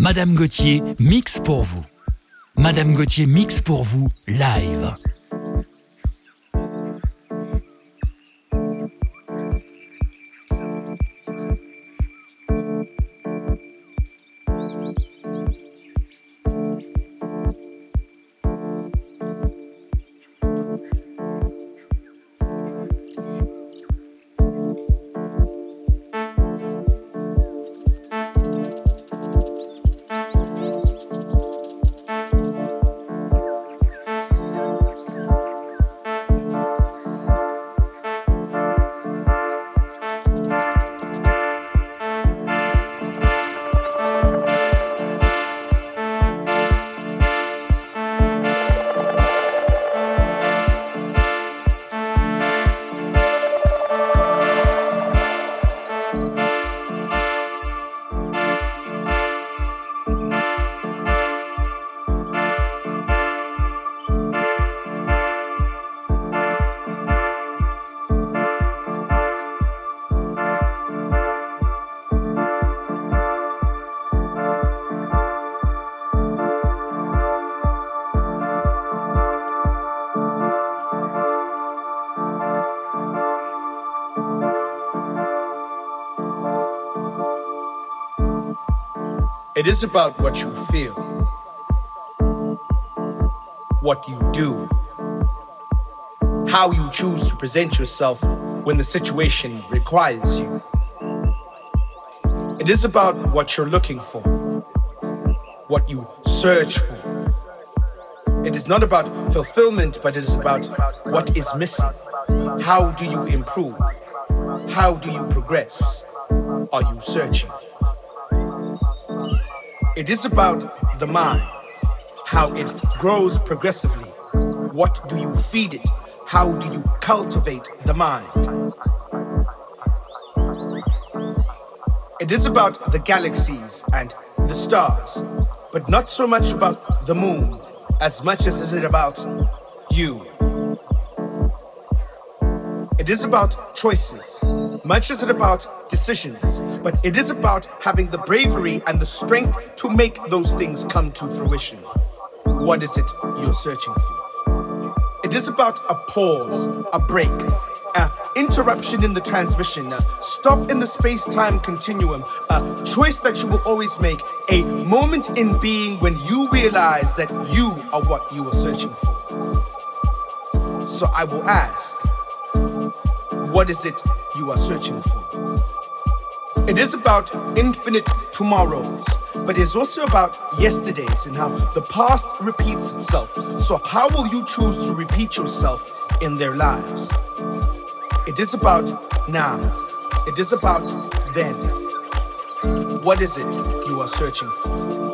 Madame Gauthier mix pour vous. Madame Gauthier mix pour vous live. Is about what you feel, what you do, how you choose to present yourself when the situation requires you. It is about what you're looking for, what you search for. It is not about fulfillment, but it is about what is missing. How do you improve? How do you progress? Are you searching? It is about the mind, how it grows progressively. What do you feed it? How do you cultivate the mind? It is about the galaxies and the stars, but not so much about the moon as much as is it about you. It is about choices, much as it about decisions, but it is about having the bravery and the strength to make those things come to fruition. What is it you're searching for? It is about a pause, a break, an interruption in the transmission, a stop in the space time continuum, a choice that you will always make, a moment in being when you realize that you are what you are searching for. So I will ask, what is it you are searching for? It is about infinite tomorrows, but it's also about yesterdays and how the past repeats itself. So, how will you choose to repeat yourself in their lives? It is about now, it is about then. What is it you are searching for?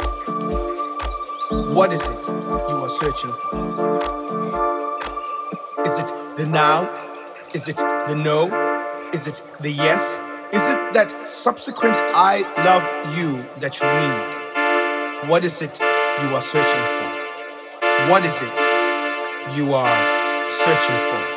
What is it you are searching for? Is it the now? Is it the no? Is it the yes? That subsequent I love you that you need? What is it you are searching for? What is it you are searching for?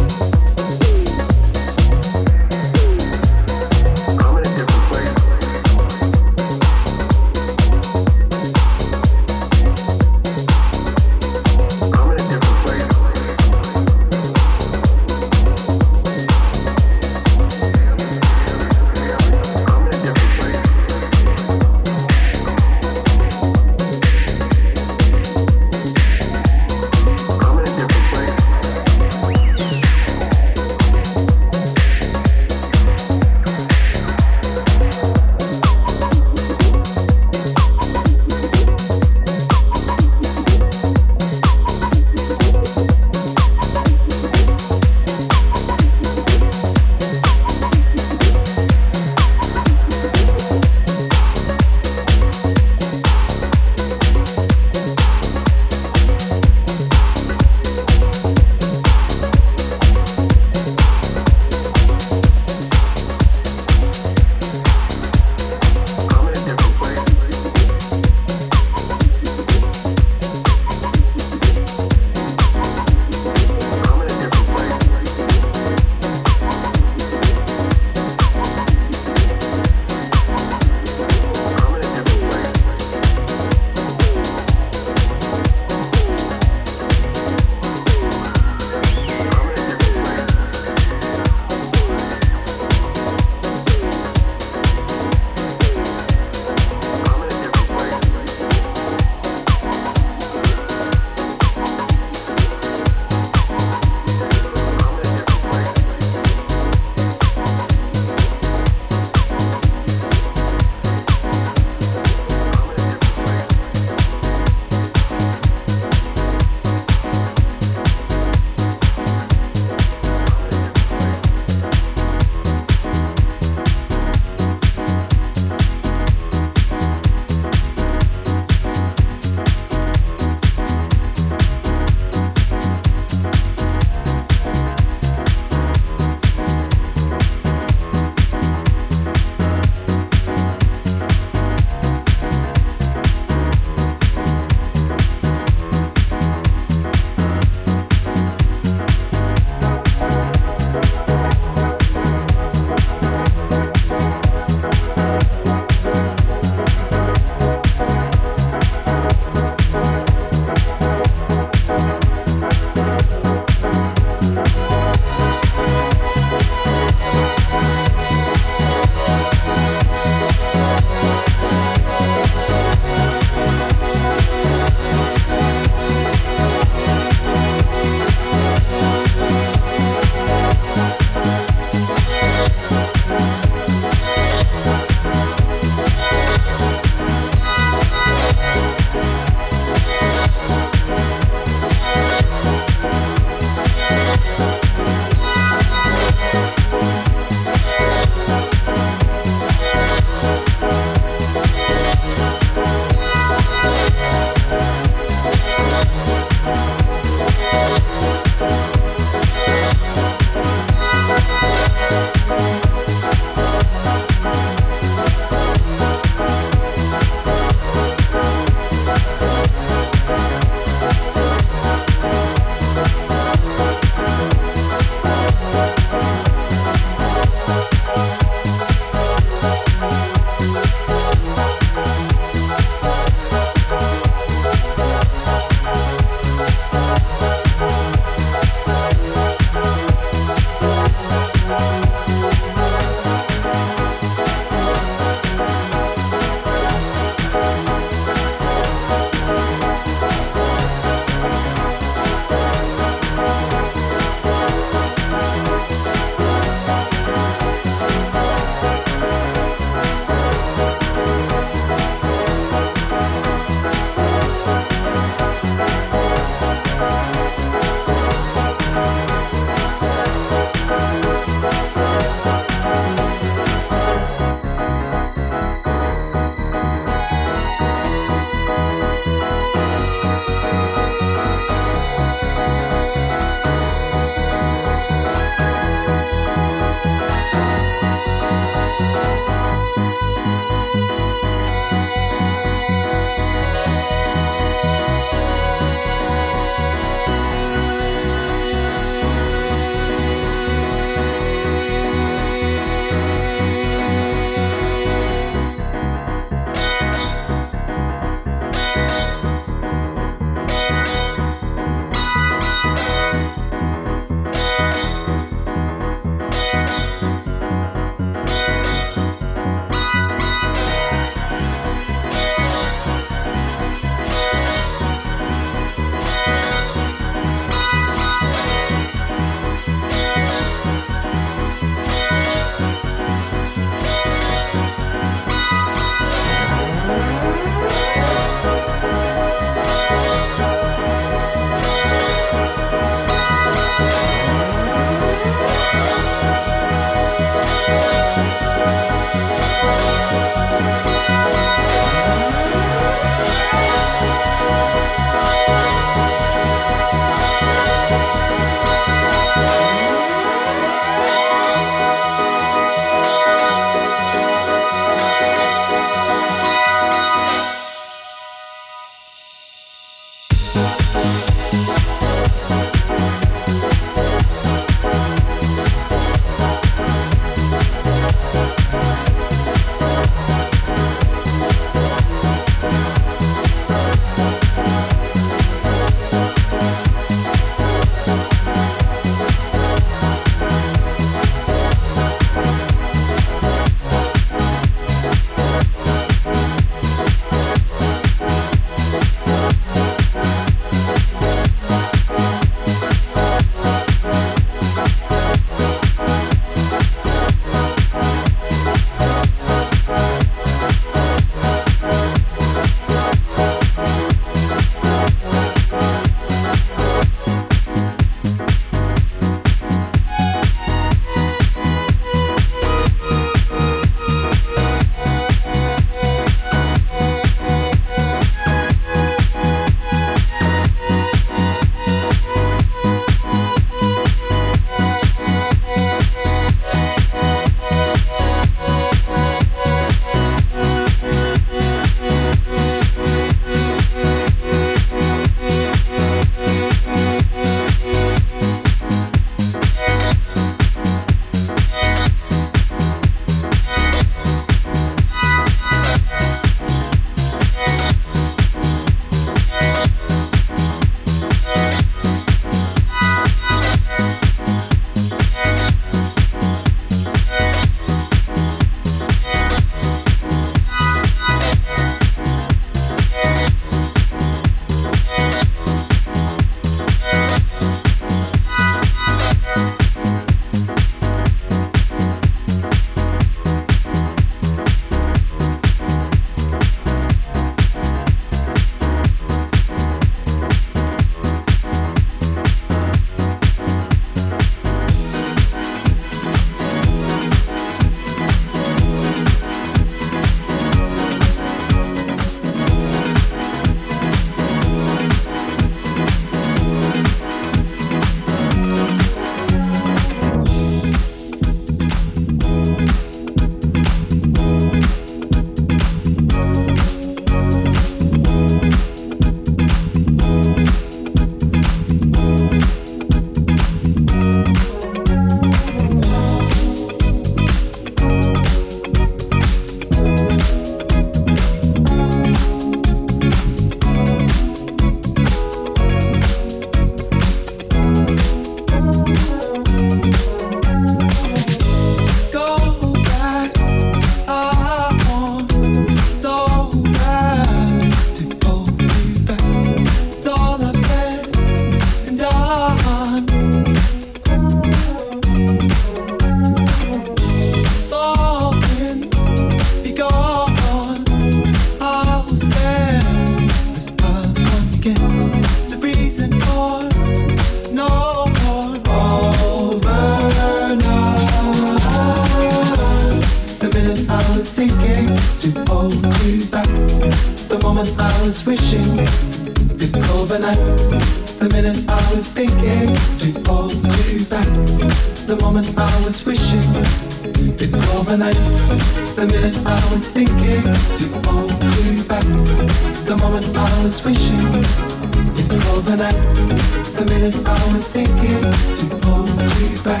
was thinking to hold you back.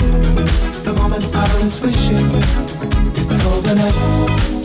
The moment I was wishing it's over now.